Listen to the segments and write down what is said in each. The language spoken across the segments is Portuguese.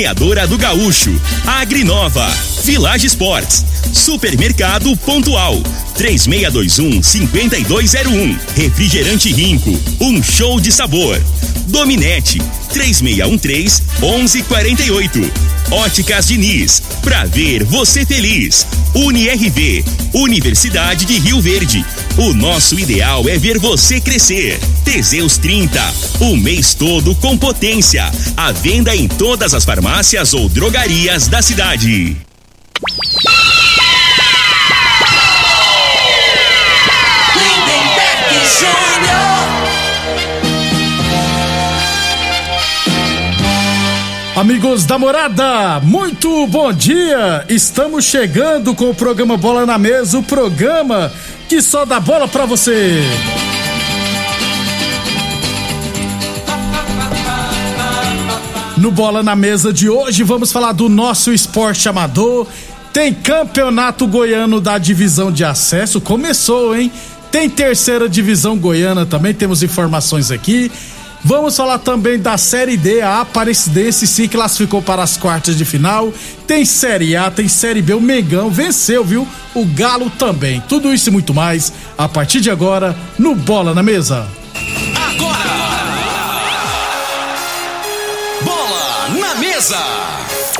Torneadora do Gaúcho, Agrinova, Village Sports, Supermercado Pontual, 3621-5201, Refrigerante Rinco, um show de sabor. Dominete, 3613-1148. Óticas Diniz, pra ver você feliz. UniRV, Universidade de Rio Verde. O nosso ideal é ver você crescer. Teseus 30, o mês todo com potência. A venda em todas as farmácias ou drogarias da cidade. Lindenberg Júnior. Amigos da morada, muito bom dia! Estamos chegando com o programa Bola na Mesa o programa que só dá bola pra você. No Bola na Mesa de hoje, vamos falar do nosso esporte amador. Tem campeonato goiano da divisão de acesso, começou, hein? Tem terceira divisão goiana também, temos informações aqui. Vamos falar também da Série D, a Aparecidense se classificou para as quartas de final. Tem Série A, tem Série B, o Mengão venceu, viu? O Galo também. Tudo isso e muito mais a partir de agora no Bola na Mesa. Agora! Bola na mesa!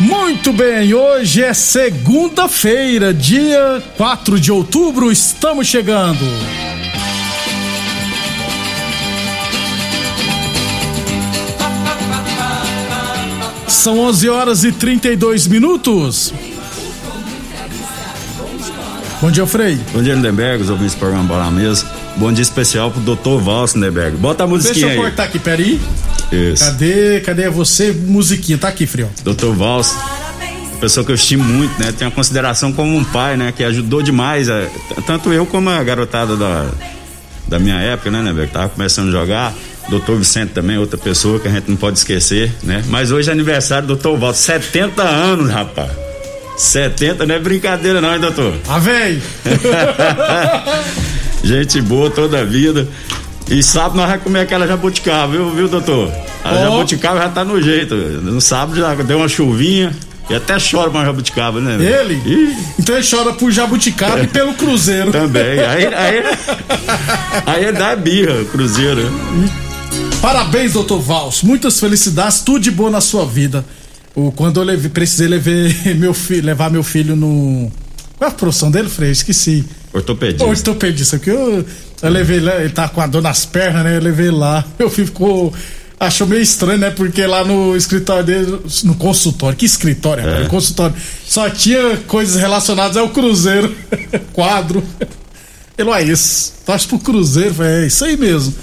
Muito bem, hoje é segunda-feira, dia 4 de outubro, estamos chegando. São 11 horas e 32 minutos. Bom dia, Frei. Bom dia, Lindenberg, os ouvintes do programa Bola na Mesa. Bom dia especial pro Dr. Valso, Lindenberg. Bota a Deixa musiquinha eu aí. cortar aqui, peraí. Isso. Cadê, cadê você? Musiquinha, tá aqui, Frio. Dr. Valso, pessoa que eu estimo muito, né? Tenho a consideração como um pai, né? Que ajudou demais, é, t- tanto eu como a garotada da, da minha época, né, Lindenberg? Que tava começando a jogar. Doutor Vicente também, outra pessoa que a gente não pode esquecer, né? Mas hoje é aniversário do Dr. Valso, 70 anos, rapaz. 70 não é brincadeira não, hein, doutor? Ah, véi! Gente boa toda a vida. E sábado nós vamos comer aquela jabuticaba, viu, viu, doutor? A Ó. jabuticaba já tá no jeito. No sábado já deu uma chuvinha e até chora pra uma jabuticaba, né? Ele? Ih, Então ele chora por Jabuticaba e pelo Cruzeiro. também. Aí, aí, aí dá birra, Cruzeiro. Parabéns, doutor Vals. Muitas felicidades, tudo de bom na sua vida. O, quando eu precisei levar meu, filho, levar meu filho no. Qual é a profissão dele, Frei? Esqueci. Ortopedista. Ortopedista, porque eu, eu levei lá, ele tá com a dor nas pernas, né? Eu levei lá. Filho ficou. Achou meio estranho, né? Porque lá no escritório dele, no consultório, que escritório, é. consultório, só tinha coisas relacionadas ao Cruzeiro, quadro. Ele, é isso. Torce pro Cruzeiro, é isso aí mesmo.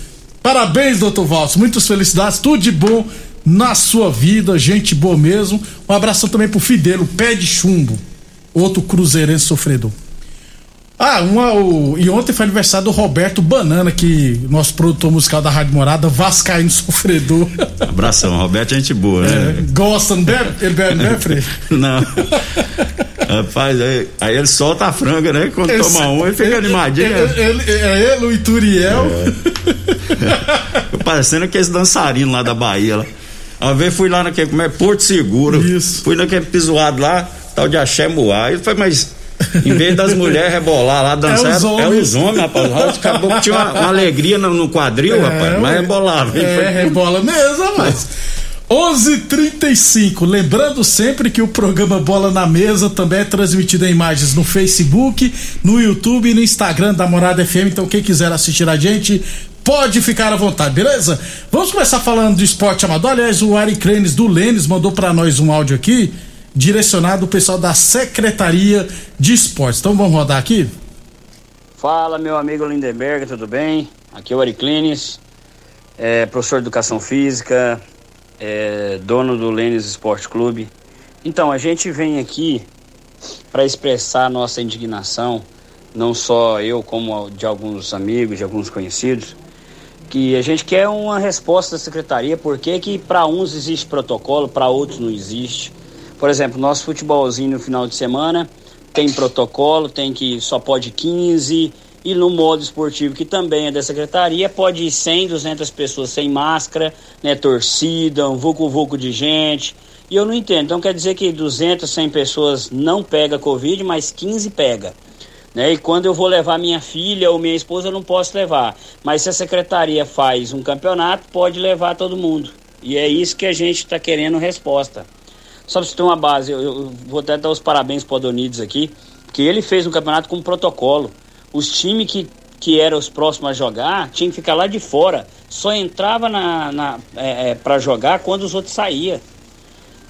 Parabéns, doutor Valso, muitas felicidades, tudo de bom na sua vida, gente boa mesmo. Um abração também pro Fidelo, pé de chumbo, outro cruzeirense sofredor. Ah, uma, o, e ontem foi aniversário do Roberto Banana, que nosso produtor musical da Rádio Morada, Vascaíno Sofredor. Abração, Roberto, gente boa, É, né? gosta, não bebe? Ele bebe, bebe, Frei? Não. Rapaz, aí, aí ele solta a franga, né? Quando Ele- toma um, ele fica animadinho. Ele, ele- é ele, o Ituriel. Tô Parecendo aqueles dançarinos lá da Bahia. Lá. Uma vez fui lá naquele, como é, Porto Seguro. Isso. Fui naquele pisoado lá, tal de Axé Moá. Ele foi, mas em vez das mulheres rebolar lá, dançar, É os é, homens. os homens, rapaz. Acabou que tinha uma, uma alegria no, no quadril, rapaz. Mas rebolava. É, rebola mesmo, rapaz. 11:35. Lembrando sempre que o programa Bola na Mesa também é transmitido em imagens no Facebook, no YouTube e no Instagram da Morada FM. Então quem quiser assistir a gente pode ficar à vontade, beleza? Vamos começar falando de esporte amador. Aliás, o Ari Crenes do Lênis mandou para nós um áudio aqui direcionado ao pessoal da Secretaria de Esportes. Então vamos rodar aqui? Fala, meu amigo Lindenberg, tudo bem? Aqui é o Ari Clines, é, professor de Educação Física, é, dono do Lênis Esporte Clube. Então, a gente vem aqui para expressar nossa indignação, não só eu, como de alguns amigos, de alguns conhecidos, que a gente quer uma resposta da secretaria, porque que para uns existe protocolo, para outros não existe. Por exemplo, nosso futebolzinho no final de semana tem protocolo, tem que só pode 15, e no modo esportivo, que também é da secretaria, pode ir 100, 200 pessoas sem máscara, né, torcida, um vulco-vulco de gente. E eu não entendo. Então quer dizer que 200, 100 pessoas não pega Covid, mas 15 pega. Né? E quando eu vou levar minha filha ou minha esposa, eu não posso levar. Mas se a secretaria faz um campeonato, pode levar todo mundo. E é isso que a gente está querendo resposta. Só para você ter uma base, eu, eu, vou até dar os parabéns para o Adonides aqui, que ele fez um campeonato com protocolo os times que, que eram os próximos a jogar tinham que ficar lá de fora. Só entrava na, na é, é, para jogar quando os outros saíam.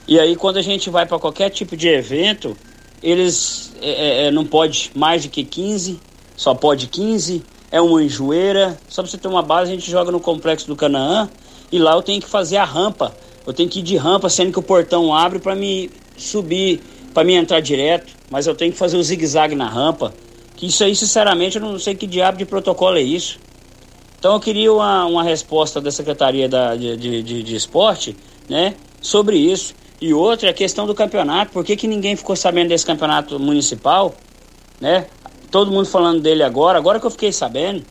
E aí quando a gente vai para qualquer tipo de evento, eles é, é, é não pode mais de que 15, só pode 15, é uma enjoeira. Só para você ter uma base, a gente joga no complexo do Canaã e lá eu tenho que fazer a rampa. Eu tenho que ir de rampa, sendo que o portão abre para me subir, para me entrar direto, mas eu tenho que fazer o zigue-zague na rampa. Que isso aí, sinceramente, eu não sei que diabo de protocolo é isso. Então eu queria uma, uma resposta da Secretaria da, de, de, de, de Esporte, né, sobre isso. E outra é a questão do campeonato. Por que, que ninguém ficou sabendo desse campeonato municipal? Né? Todo mundo falando dele agora, agora que eu fiquei sabendo.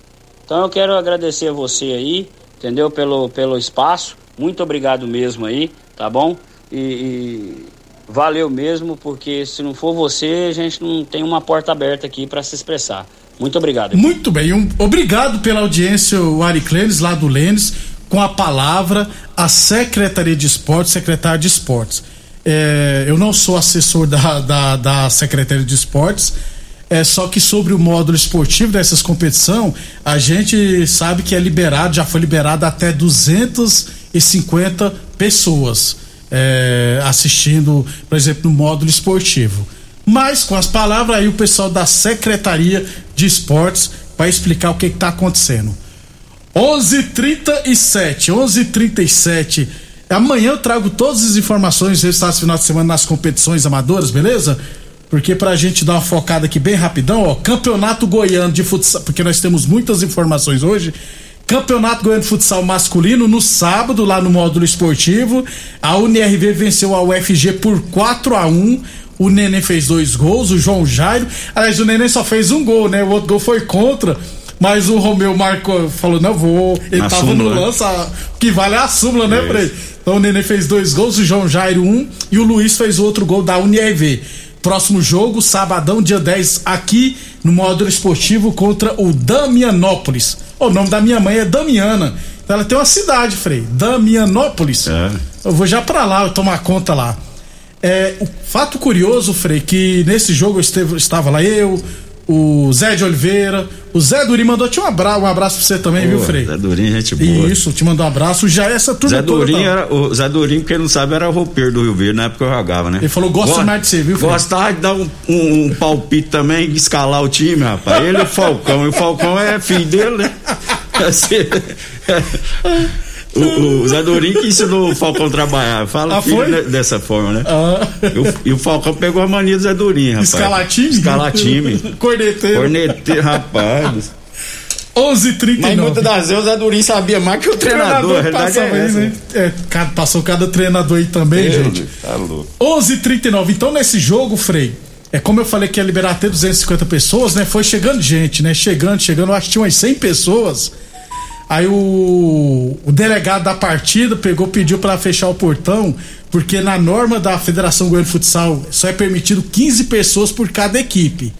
Então eu quero agradecer a você aí, entendeu? Pelo, pelo espaço. Muito obrigado mesmo aí, tá bom? E, e valeu mesmo, porque se não for você, a gente não tem uma porta aberta aqui para se expressar. Muito obrigado. Muito bem, um, obrigado pela audiência, o Ari Clênis, lá do Lênis, com a palavra a Secretaria de Esportes, secretário de Esportes. É, eu não sou assessor da, da, da Secretaria de Esportes, é só que sobre o módulo esportivo dessas competição, a gente sabe que é liberado, já foi liberado até 250 pessoas é, assistindo, por exemplo, no módulo esportivo. Mas com as palavras aí o pessoal da Secretaria de Esportes vai explicar o que está acontecendo. 11:37, 11:37. Amanhã eu trago todas as informações resultados final de semana nas competições amadoras, beleza? Porque pra gente dar uma focada aqui bem rapidão, ó, Campeonato Goiano de Futsal, porque nós temos muitas informações hoje. Campeonato Goiano de Futsal Masculino no sábado, lá no módulo esportivo. A UNRV venceu a UFG por 4 a 1 O Neném fez dois gols, o João Jairo. Aliás, o Neném só fez um gol, né? O outro gol foi contra. Mas o Romeu marcou, falou: não vou. Ele Na tava súmula. no lance, o que vale é a súmula, né, Frei? Então o Neném fez dois gols, o João Jairo um e o Luiz fez outro gol da UNRV. Próximo jogo, sabadão, dia 10, aqui no módulo esportivo contra o Damianópolis. O nome da minha mãe é Damiana. Ela tem uma cidade, Frei, Damianópolis. É. Eu vou já para lá, eu tomar conta lá. É, o fato curioso, Frei, que nesse jogo eu esteve, estava lá eu, o Zé de Oliveira, o Zé Durim mandou te um abraço, um abraço pra você também, viu, Frei? Zé Durim, gente boa. Isso, te mandou um abraço. Já essa turma Zé Durim toda, era, o Zé Durim, quem não sabe, era roupeiro do Rio Verde, na época eu jogava, né? Ele falou, gosta mais de você, viu, Frei? Gostava de dar um, um, um palpite também, escalar o time, rapaz. Ele e o Falcão, e o Falcão é filho dele, né? Assim, o, o Zé Dorim que ensinou o Falcão a trabalhar. Fala ah, dessa forma, né? Ah. E, o, e, o, Falcão pegou a mania do Zé Dorim, rapaz. Escalar time? Escalar time. Corneteiro. Corneteiro, rapaz. 11:39. Mas muitas das vezes o Zé Durim sabia mais que o treinador. O treinador passou, é essa, né? é, passou cada treinador aí também, Deus gente. Tá louco. 11:39. Então nesse jogo, Frei, é como eu falei que ia liberar até 250 pessoas, né? Foi chegando gente, né? Chegando, chegando, acho que tinha umas 100 pessoas. Aí o, o delegado da partida pegou, pediu para fechar o portão, porque na norma da Federação Goiânia de Futsal só é permitido 15 pessoas por cada equipe.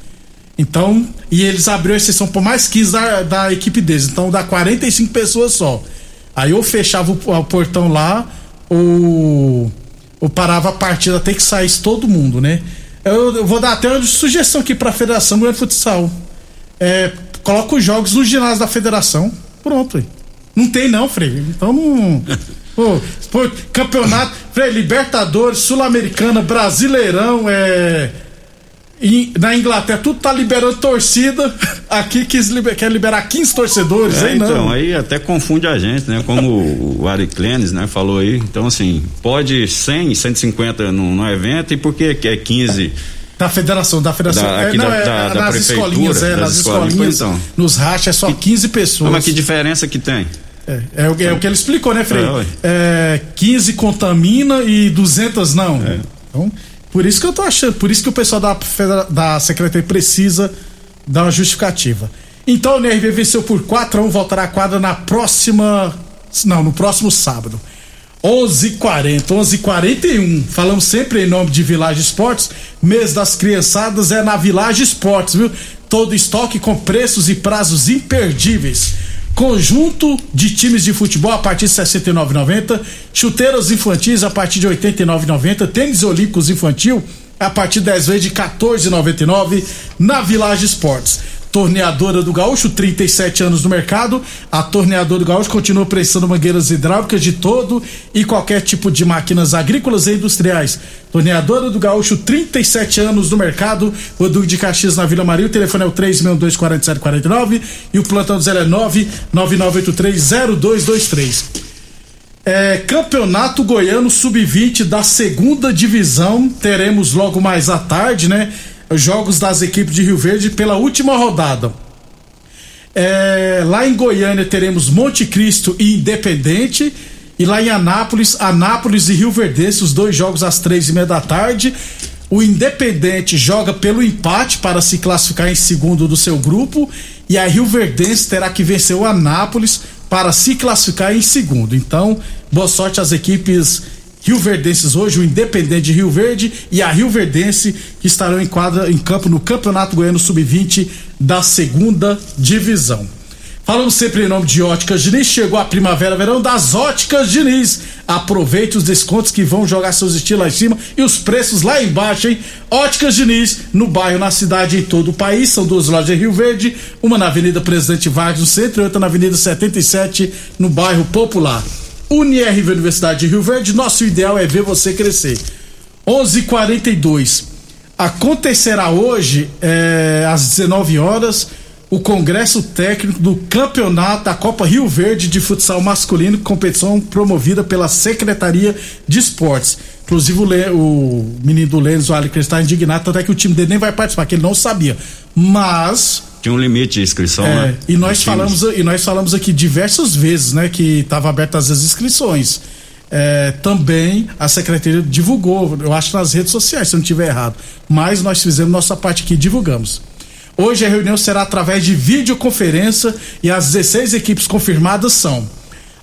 Então, e eles abriram exceção por mais 15 da, da equipe deles. Então dá 45 pessoas só. Aí eu fechava o, o portão lá, o, o parava a partida até que saísse todo mundo, né? Eu, eu vou dar até uma sugestão aqui pra Federação Goiânia de Futsal. É, coloca os jogos no ginásio da federação. Pronto. Aí. Não tem não, Frei. Então não. Pô, campeonato, Frei, Libertadores, Sul-Americana, Brasileirão, é. E na Inglaterra, tudo tá liberando torcida. Aqui quis liber, quer liberar 15 torcedores, É, aí não. então, aí até confunde a gente, né? Como o, Ari Clenes, né, falou aí. Então, assim, pode 100, 150 no, no evento e por que que é 15? Da federação, da federação. Da- é, não, da- é, da- é da nas prefeitura, escolinhas, é, nas escolinhas, escolinhas. então. Nos rachas é só 15 pessoas. Mas que diferença que tem? É, é o, é o que ele explicou, né, Frei? É, ué. É, 15 contamina e 200 não. É. Então, por isso que eu tô achando, por isso que o pessoal da, da Secretaria precisa dar uma justificativa. Então o NRV venceu por 4 a 1 voltará à quadra na próxima. Não, no próximo sábado. 11:40, 11:41. Falamos sempre em nome de Village Esportes. Mês das criançadas é na Village Esportes, viu? Todo estoque com preços e prazos imperdíveis. Conjunto de times de futebol a partir de R$ 69,90. Chuteiras infantis a partir de R$ 89,90. Tênis olímpicos infantil a partir de 10 vezes de R$ 14,99 na Village Esportes. Torneadora do Gaúcho, 37 anos no mercado. A Torneadora do Gaúcho continua prestando mangueiras hidráulicas de todo e qualquer tipo de máquinas agrícolas e industriais. Torneadora do Gaúcho, 37 anos no mercado. O de Caxias na Vila Maria. O telefone é o 3624749 e o plantão do 0 é 999830223. É, Campeonato Goiano Sub-20 da segunda divisão. Teremos logo mais à tarde, né? Os jogos das equipes de Rio Verde pela última rodada. É, lá em Goiânia teremos Monte Cristo e Independente. E lá em Anápolis, Anápolis e Rio Verdense, os dois jogos às três e meia da tarde. O Independente joga pelo empate para se classificar em segundo do seu grupo. E a Rio Verdense terá que vencer o Anápolis para se classificar em segundo. Então, boa sorte às equipes Rio Verdenses hoje, o Independente de Rio Verde e a Rio Verdense, que estarão em quadra em campo no Campeonato Goiano Sub-20 da segunda divisão. Falamos sempre em nome de Óticas Diniz. Chegou a primavera, verão das Óticas Diniz. Aproveite os descontos que vão jogar seus estilos lá em cima e os preços lá embaixo, hein? Óticas Diniz, no bairro, na cidade em todo o país. São duas lojas em Rio Verde, uma na Avenida Presidente Vargas, no centro, e outra na Avenida 77, no bairro Popular. UniRV Universidade de Rio Verde, nosso ideal é ver você crescer. 11:42 Acontecerá hoje, é, às 19 horas, o Congresso Técnico do Campeonato da Copa Rio Verde de Futsal Masculino, competição promovida pela Secretaria de Esportes. Inclusive o, Le, o menino do Lênis, o Alecrim, está indignado, até que o time dele nem vai participar, que ele não sabia. Mas Tinha um limite de inscrição, é, né? e nós falamos times. e nós falamos aqui diversas vezes, né, que estava abertas as inscrições. É, também a secretaria divulgou, eu acho nas redes sociais, se eu não estiver errado. Mas nós fizemos nossa parte aqui, divulgamos. Hoje a reunião será através de videoconferência e as 16 equipes confirmadas são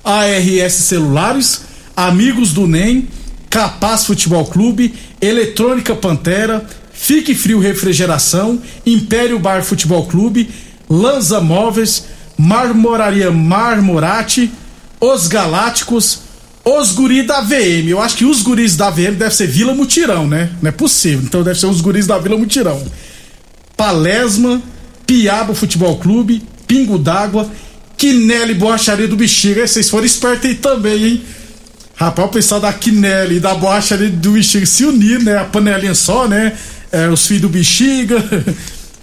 ARS Celulares, Amigos do NEM, Capaz Futebol Clube, Eletrônica Pantera, Fique Frio Refrigeração, Império Bar Futebol Clube, Lanza Móveis, Marmoraria Marmorate, Os Galácticos, os guris da VM. Eu acho que os guris da VM deve ser Vila Mutirão, né? Não é possível. Então deve ser os guris da Vila Mutirão. Palesma, Piaba Futebol Clube, Pingo d'Água, Quinelli Borracharia do Bexiga. Vocês foram espertos aí também, hein? Rapaz, o pessoal da Quinelli e da Borracharia do Bexiga se unir, né? A panelinha só, né? É, os filhos do Bexiga.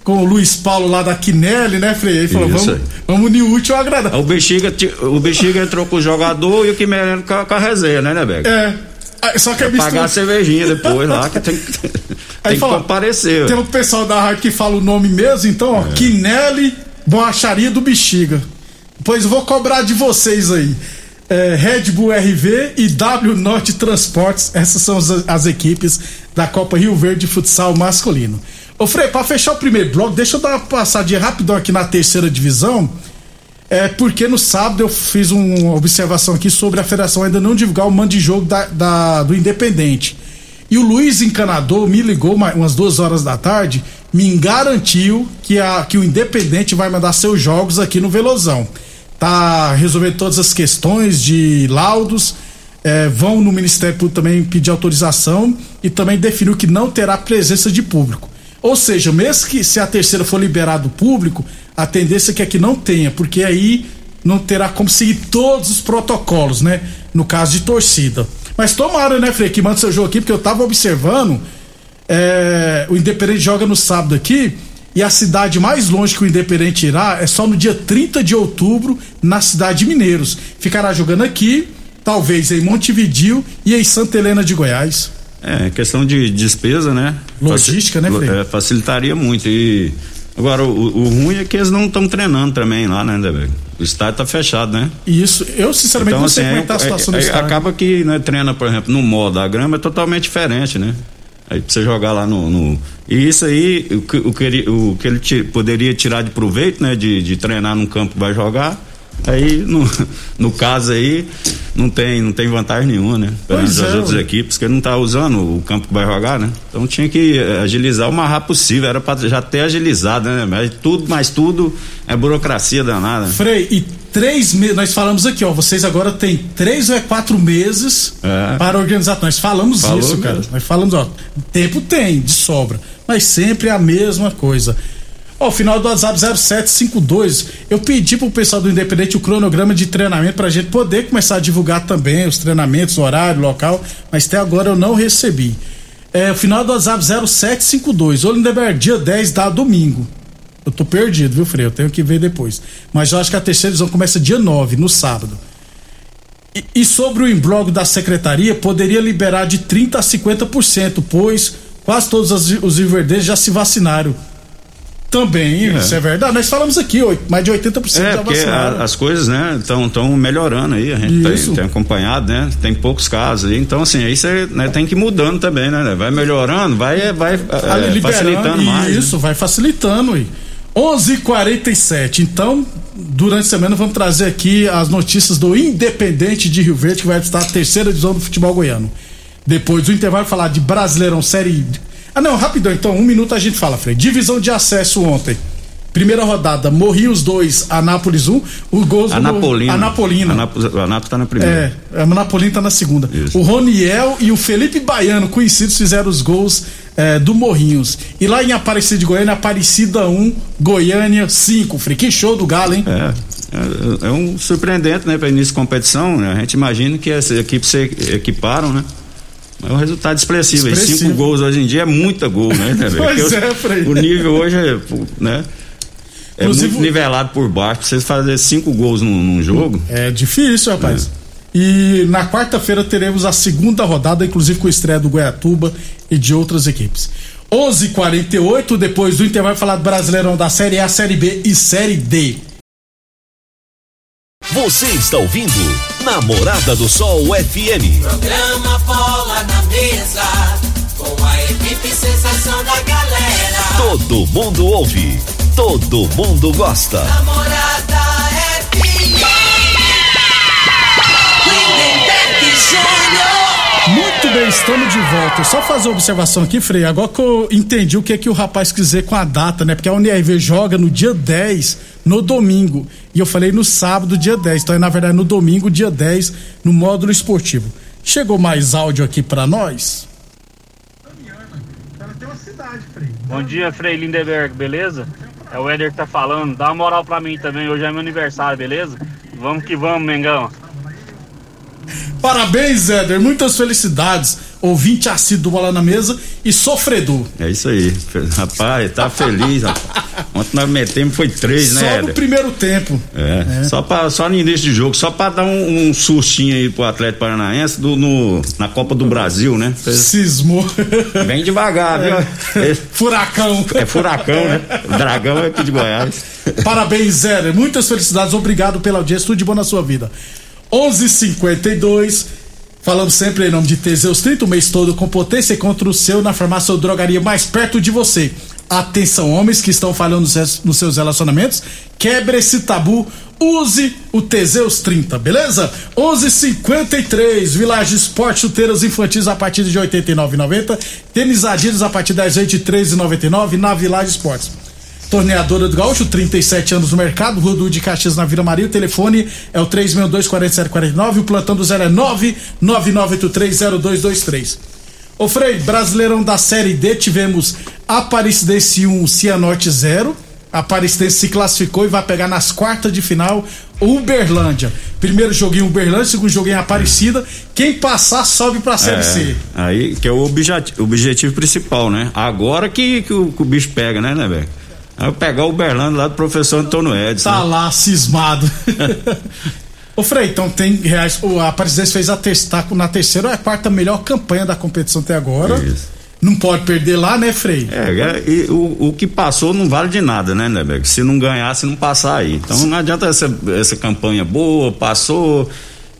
Com o Luiz Paulo lá da Quinelli, né, Frei? Ele falou, vamos, aí. vamos unir o útil ao agradável. O Bexiga, o Bexiga entrou com o jogador e o Quimerano com, a- com a resenha, né, né, Beck? É. Ah, Só que é Pagar mistura. a cervejinha depois lá, que tem, que- tem Aí que fala, comparecer. Tem um pessoal da rádio que fala o nome mesmo, então, ó, Quinelli Borracharia do Bexiga. Pois eu vou cobrar de vocês aí. É, Red Bull RV e W Norte Transportes, essas são as, as equipes da Copa Rio Verde Futsal Masculino. Ô Frei, pra fechar o primeiro bloco, deixa eu dar uma passadinha rapidão aqui na terceira divisão. É porque no sábado eu fiz uma observação aqui sobre a federação ainda não divulgar o mando de jogo da, da- do Independente. E o Luiz Encanador me ligou uma- umas duas horas da tarde, me garantiu que, a, que o Independente vai mandar seus jogos aqui no Velozão. Tá resolvendo todas as questões de laudos. É, vão no Ministério Público também pedir autorização e também definiu que não terá presença de público. Ou seja, mesmo que se a terceira for liberado público, a tendência é que não tenha, porque aí não terá como seguir todos os protocolos, né? No caso de torcida. Mas tomara, né, Frei, que manda seu jogo aqui, porque eu tava observando. É, o Independente joga no sábado aqui. E a cidade mais longe que o Independente irá é só no dia 30 de outubro, na cidade de Mineiros. Ficará jogando aqui, talvez em Montevidil e em Santa Helena de Goiás. É, questão de despesa, né? Logística, né, Frei? É, facilitaria muito. E agora, o, o ruim é que eles não estão treinando também lá, né, Deber? O estádio tá fechado, né? Isso, eu sinceramente Então, não sei assim, como é tá a é- situação é- do estádio. acaba que né, treina, por exemplo, no modo da grama é totalmente diferente, né? Aí pra você jogar lá no. no- E isso aí, o que, o que ele, o que ele poderia tirar de proveito, né? De, de treinar num campo que vai jogar. Aí, no, no caso aí, não tem, não tem vantagem nenhuma, né? Perante Pois as é, outras ué. equipes, que não tá usando o campo que vai jogar, né? Então tinha que eh, agilizar o mais rápido possível, era pra já ter agilizado, né? Mas tudo, mas tudo é burocracia danada. Frei, e três meses, nós falamos aqui, ó, vocês agora têm três ou é quatro meses É. para organizar. Nós falamos Falou isso, cara. mesmo. Nós falamos, ó, tempo tem, de sobra, mas sempre a mesma coisa. Ó, o final do WhatsApp 0752, eu pedi pro pessoal do Independente o cronograma de treinamento pra gente poder começar a divulgar também os treinamentos, horário, local, mas até agora eu não recebi. É, o final do WhatsApp 0752, ô Lindeberg, dia 10 dá domingo. Eu tô perdido, viu, Frei? Eu tenho que ver depois. Mas eu acho que a terceira divisão começa dia 9, no sábado. E, e sobre o emblog da secretaria, poderia liberar de 30% a 50%, pois quase todos os, os já se vacinaram. Também, isso é verdade. Nós falamos aqui, mais de 80% É, já vacinaram. a- as coisas, né, estão melhorando aí, a gente tem, tem acompanhado, né, tem poucos casos aí, então assim, aí você né, tem que ir mudando também, né, vai melhorando, vai, vai é, facilitando mais. né? Isso, vai facilitando. aí. 11:47. Então, durante a semana vamos trazer aqui as notícias do Independente de Rio Verde que vai estar a terceira divisão do futebol goiano. Depois do intervalo falar de Brasileirão Série Ah, não, rapidão, então, um minuto a gente fala, Frei. Divisão de acesso ontem. Primeira rodada, morri os dois, Anápolis 1, o gols Anapolina. Anapolina. Anápolis, Anápolis tá na primeira. É, a Napolina tá na segunda. Isso. O Roniel e o Felipe Baiano, conhecidos, fizeram os gols é, do Morrinhos. E lá em Aparecida de Goiânia, Aparecida 1, Goiânia 5. Frei, que show do Galo, hein? É, é, é um surpreendente, né, para início de competição, né? a gente imagina que essas equipes se equiparam, né? É um resultado expressivo. E Expressivo. cinco gols hoje em dia é muita gol, né? Pois é, Frei. O nível hoje é, né? É Inclusive, muito nivelado por baixo. Pra vocês fazerem cinco gols num, num jogo, É difícil, rapaz. E na quarta-feira teremos a segunda rodada, inclusive com a estreia do Goiatuba e de outras equipes. 11:48 depois do intervalo falar do Brasileirão da Série A, Série B e Série D. Você está ouvindo Namorada do Sol FM. Programa Bola na Mesa, com a equipe sensação da galera. Todo mundo ouve, todo mundo gosta. Namorada FM. Lindenberg Júnior. Muito bem, estamos de volta. Só fazer uma observação aqui, Frei. Agora que eu entendi o que é que o rapaz quis dizer com a data, né? Porque a UNIRV joga no dia 10, no domingo. E eu falei no sábado, dia 10. Então é na verdade no domingo, dia 10, no módulo esportivo. Chegou mais áudio aqui pra nós? Bom dia, Frei Lindeberg, beleza? É o Éder que tá falando. Dá uma moral pra mim também. Hoje é meu aniversário, beleza? Vamos que vamos, Mengão. Parabéns, Éder. Muitas felicidades. Ouvinte assíduo Bola na Mesa e sofredor. é isso aí. Rapaz, tá feliz, rapaz. Ontem nós metemos foi três, né, Só no primeiro tempo. É, Só, pra, só no início de jogo, só pra dar um, um sustinho aí pro Atlético Paranaense do, no, na Copa do Brasil, né? Cismou. Bem devagar, viu? É, Furacão. é furacão, né? O dragão é aqui de Goiás. Parabéns, Éder. Muitas felicidades. Obrigado pela audiência. Tudo de bom na sua vida. 11:52 Falamos sempre em nome de Teseus 30, o mês todo com potência contra o seu na farmácia ou drogaria mais perto de você. Atenção, homens que estão falhando nos seus relacionamentos, quebre esse tabu, use o Teseus 30, beleza? 11:53 Village Esporte, chuteiras infantis a partir de R$ 89,90, tênis Adidas a partir das R$ 23,99 na Village Esportes. Torneadora do Gaúcho, 37 anos no mercado, Rua de Caxias na Vila Maria. O telefone é o 362-4749. O plantão do zero é 999830223. Ô Frei, Brasileirão da Série D, tivemos Aparecidense 1, Cianorte 0. Aparecidense se classificou e vai pegar nas quartas de final Uberlândia. Primeiro joguinho Uberlândia, segundo joguinho Aparecida. Quem passar sobe pra Série É, C. Aí que é o objetivo, objetivo principal, né? Agora que, que, o, que o bicho pega, né, né, velho? Aí eu pegar o Uberlândia lá do professor Antônio Edson. Tá né? lá, cismado. Ô Frei, então tem reais. O a Aparecidense fez a testar na terceira ou é a quarta melhor campanha da competição até agora. Isso. Não pode perder lá, né, Frei? É, é, e o, o que passou não vale de nada, né, Nebeck? Se não ganhar, se não passar aí. Então não adianta essa, essa campanha boa, passou,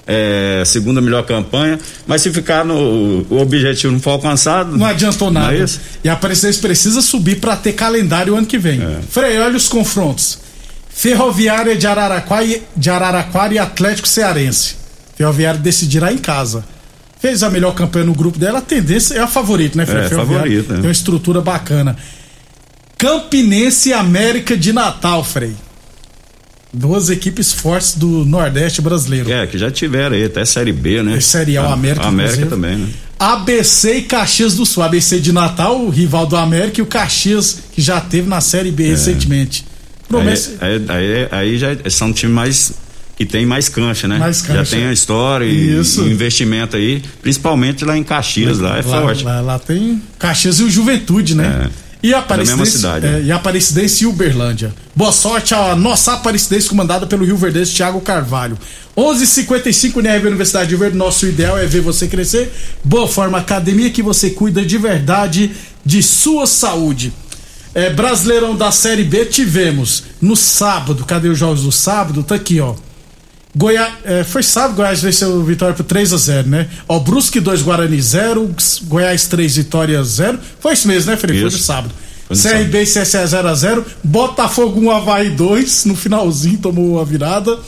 é, segunda melhor campanha, mas se ficar no. O objetivo não for alcançado. Não adiantou não nada. é isso? E a Aparecidense precisa subir para ter calendário ano que vem. É. Frei, olha os confrontos. Ferroviária de Araraquara, e- de Araraquara e Atlético Cearense. Ferroviária decidirá em casa. Fez a melhor campanha no grupo dela, a tendência é a favorita, né, Frei? É, favorita, né? Tem uma estrutura bacana. Campinense América de Natal, Frei. Duas equipes fortes do Nordeste brasileiro. É, que já tiveram aí, até Série B, né? É Série A, o América, a América também, né? ABC e Caxias do Sul. ABC de Natal, o rival do América, e o Caxias, que já teve na Série B recentemente. Promessa. É. Aí, aí, aí, já são times mais que tem mais cancha, né? Mais cancha. Já tem a história e, Isso. e investimento aí, principalmente lá em Caxias, lá é lá, forte. Lá, lá tem Caxias e o Juventude, né? É. E a Aparecidense, é, né? e a Aparecidense e Uberlândia. Boa sorte à nossa Aparecidense, comandada pelo Rio Verdense Thiago Carvalho. 11:55 UNIRV Universidade de Rio Verde. Nosso ideal é ver você crescer. Boa Forma Academia que você cuida de verdade de sua saúde. É, Brasileirão da Série B tivemos no sábado. Cadê os jogos do sábado? Tá aqui, ó. Goiás, é, foi sábado, Goiás venceu o Vitória por 3 a 0 né? Ó, Brusque 2, Guarani 0, Goiás 3, Vitória 0. Foi isso mesmo, né, Felipe? Foi no Isso. sábado. Foi no CRB e CSA 0 a 0 Botafogo 1, Havaí 2, no finalzinho tomou a virada.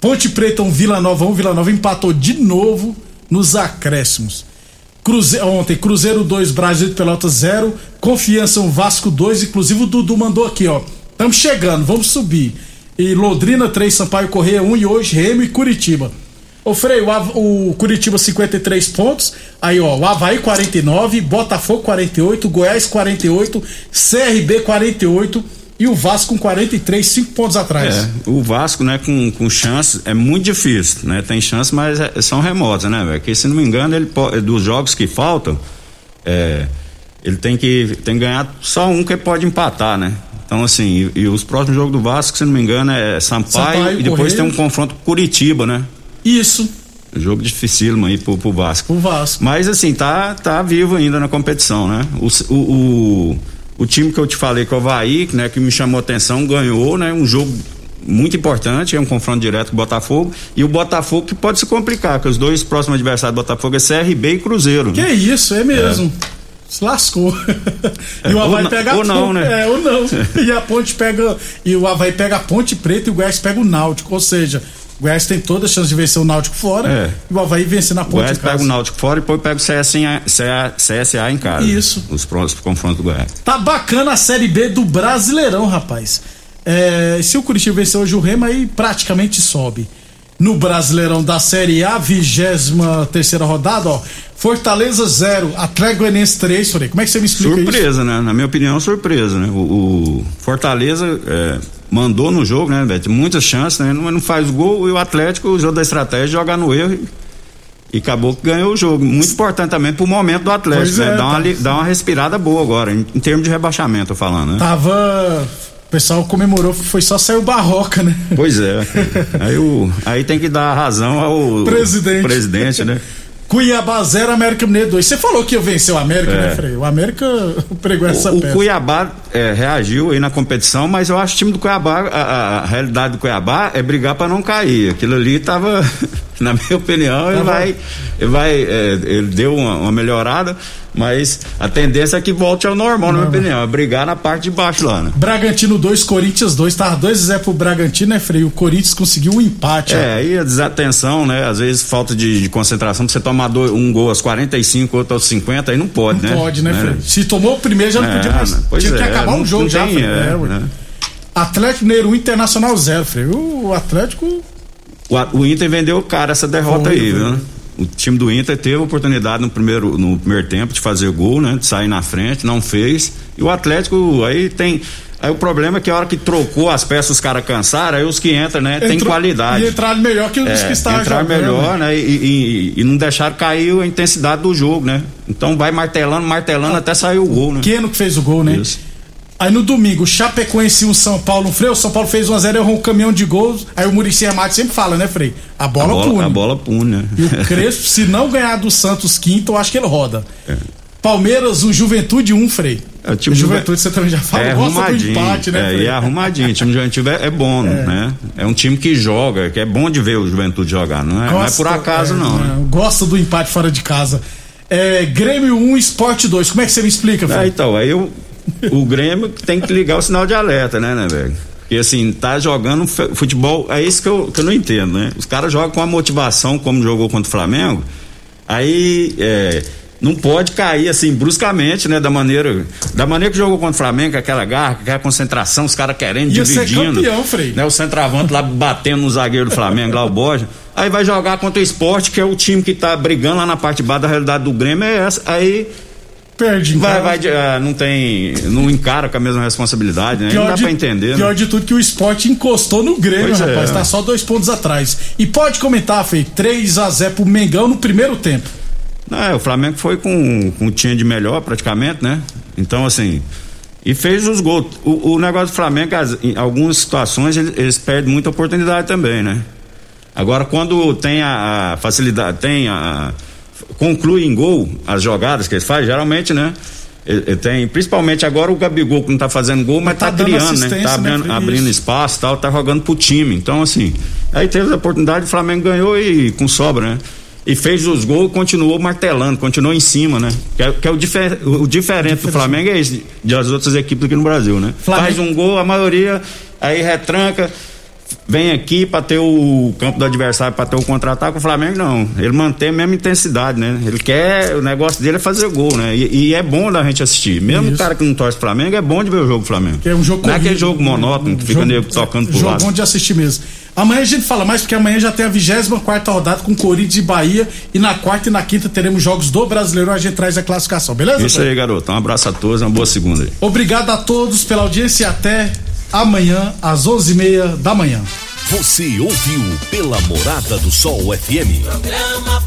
Ponte Preta 1, Vila Nova 1, Vila Nova empatou de novo nos acréscimos. Cruze... Ontem, Cruzeiro 2, Brasil de Pelotas 0, Confiança 1, Vasco 2, inclusive o Dudu mandou aqui, ó. Estamos chegando, vamos subir. E Londrina 3, Sampaio Correia 1 e hoje Remo e Curitiba. Ô Frei, o, o Curitiba 53 pontos, aí ó, o Havaí 49, Botafogo 48, Goiás 48, CRB 48 e o Vasco com 43, 5 pontos atrás. É, o Vasco, né, com, com chance, é muito difícil, né? Tem chance, mas é- são remotas, né, velho? Porque se não me engano, ele po- dos jogos que faltam, é, ele tem que, tem que ganhar só um que pode empatar, né? Então, assim, e, e os próximos jogos do Vasco, se não me engano, é Sampaio, Sampaio, e depois Correia. tem um confronto com Curitiba, né? Isso, Jogo dificílimo aí pro, pro Vasco. o Vasco. Mas assim, tá, tá vivo ainda na competição, né? O, o, o, o time que eu te falei, que é o Havaí, né, que me chamou a atenção, ganhou, né? Um jogo muito importante, é um confronto direto com o Botafogo. E o Botafogo que pode se complicar, porque os dois próximos adversários do Botafogo é CRB e Cruzeiro. Que né? isso, é mesmo. Se lascou. e o ou Havaí não- pega a ou não, ponte. né? É, ou não. e a ponte pega. E o Havaí pega a Ponte Preta e o Goiás pega o Náutico. Ou seja, o Goiás tem toda a chance de vencer o Náutico fora É. e o Havaí vencer na O ponte. Goiás em casa. pega o Náutico fora e depois pega o CSA, em- CA CSA em casa. Isso. Os próximos confrontos do Goiás. Tá bacana a Série B do Brasileirão, rapaz. É, se o Curitiba vencer hoje o Remo, aí praticamente sobe. No Brasileirão da Série A, 23 terceira rodada, ó. Fortaleza 0, Atlético Goianiense 3, Frei. Como é que você me explica isso? Surpresa, né? Na minha opinião, surpresa, né? O, o Fortaleza é, mandou no jogo, né, Beto? Muitas chances, né? Não, não faz gol e o Atlético usou da estratégia de jogar no erro e, e acabou que ganhou o jogo. Muito importante também pro momento do Atlético, Pois né? é, dá, uma, tá. li- dá uma respirada boa agora, em, em termos de rebaixamento, tô falando, né? Tava. O pessoal comemorou, foi só sair o Barroca, né? Pois é. aí, o, aí tem que dar razão ao Presidente. presidente, né? Cuiabá 0, América Mineiro 2. Você falou que ia vencer o América, É. né, Frei? O América pregou essa O, o peça. Cuiabá é, reagiu aí na competição, mas eu acho que o time do Cuiabá, a, a- realidade do Cuiabá é brigar para não cair. Aquilo ali tava, na minha opinião, Tá ele bom. vai. Ele, vai é, ele deu uma, uma melhorada, mas a tendência é que volte ao normal, na minha opinião. É brigar na parte de baixo lá, né? Bragantino 2, Corinthians 2. Tava 2 0 pro Bragantino, né, Frei? O Corinthians conseguiu um empate. É, aí a desatenção, né? Às vezes falta de, de concentração, pra você tomar dois- um gol aos 45, outro aos 50, aí não pode, Não né? pode, né, Frei? Se tomou o primeiro, já não É, podia mais. né? Pois Tinha que é, acabar não- um jogo já, tem, Frei. é, É, né? Atlético Mineiro 1, Internacional 0, Frei. O Atlético. O, o Inter vendeu cara essa derrota Foi, aí, viu? O time do Inter teve a oportunidade no primeiro, no primeiro tempo de fazer gol, né? De sair na frente, não fez. E o Atlético aí tem. Aí o problema é que a hora que trocou as peças, os caras cansaram, aí os que entram, né? tem qualidade. E entraram melhor que os É, que estavam entrar jogando. melhor, né? E, e- e não deixaram cair a intensidade do jogo, né? Então vai martelando, martelando até sair o gol, né? Keno que fez o gol, né? Isso. Aí no domingo, Chapecoense 1 São Paulo um Frei. O São Paulo fez 1x0, errou um caminhão de gols. Aí o Murici Amado sempre fala, né, Frei? A A bola, bola, pune. a bola pune, né? E o Crespo, se não ganhar do Santos quinto, eu acho que ele roda. Palmeiras, o Juventude 1, Frei. É, o time o Juventude, você também já fala, é gosta do empate, né, é, Frei? e é arrumadinho. O time do Juventude é, é bom, né? É um time que joga, que é bom de ver o Juventude jogar, não é, não é por Gosta- acaso, é, não. né? Gosta do empate fora de casa. É, Grêmio 1, Esporte 2. Como é que você me explica, É, Frei? então, aí o, o Grêmio tem que ligar o sinal de alerta, né, né, velho? Porque assim, tá jogando futebol, é isso que eu, que eu não entendo, né? Os caras jogam com a motivação, como jogou contra o Flamengo, aí é, não pode cair assim bruscamente, né? Da maneira, da maneira que jogou contra o Flamengo, com aquela garra, com aquela concentração, os caras querendo, Ia ser dividindo. campeão, Frei. Né? O centroavante lá batendo no zagueiro do Flamengo, lá o Borja. Aí vai jogar contra o esporte, que é o time que tá brigando lá na parte de baixo da realidade do Grêmio, é essa. Aí Perde, Vai, vai, ah, não tem, não encara com a mesma responsabilidade, né? Não dá de, pra entender, pior né? de tudo que o esporte encostou no Grêmio, Pois é. rapaz. Tá só dois pontos atrás. E pode comentar, Fei, 3x0 pro Mengão no primeiro tempo. Não, é, o Flamengo foi com, com o time de melhor, praticamente, né? Então, assim, e fez os gols. O, o negócio do Flamengo, as- em algumas situações, eles, eles perdem muita oportunidade também, né? Agora, quando tem a, a facilidade, tem a. conclui em gol as jogadas que eles fazem, geralmente, né? Ele, ele tem, principalmente agora o Gabigol que não tá fazendo gol, mas Tá tá, dando criando, né? Tá né, abrindo, Felipe? abrindo espaço e tal, tá jogando pro time. Então, assim, aí teve a oportunidade, o Flamengo ganhou e com sobra, né? E fez os gols e continuou martelando, continuou em cima, né? Que é, que é o, difer- o diferente do Flamengo é isso, das outras equipes aqui no Brasil, né? Flamengo- Faz um gol, a maioria aí retranca, vem aqui pra ter o campo do adversário, pra ter o contra-ataque. O Flamengo não. Ele mantém a mesma intensidade, né? Ele quer, o negócio dele é fazer gol, né? E, e é bom da gente assistir. Mesmo Isso. o cara que não torce pro Flamengo, é bom de ver o jogo do Flamengo. Que é um jogo Não é aquele jogo monótono que fica Jogo- tocando pro jogo lado. bom de assistir mesmo. Amanhã a gente fala mais, porque amanhã já tem a 24 rodada com Corinthians e Bahia. E na quarta e na quinta teremos jogos do Brasileiro. A gente traz a classificação, beleza? Isso aí, garoto. Um abraço a todos, uma boa segunda aí. Obrigado a todos pela audiência e até amanhã, às 11h30 da manhã. Você ouviu pela Morada do Sol FM. Programa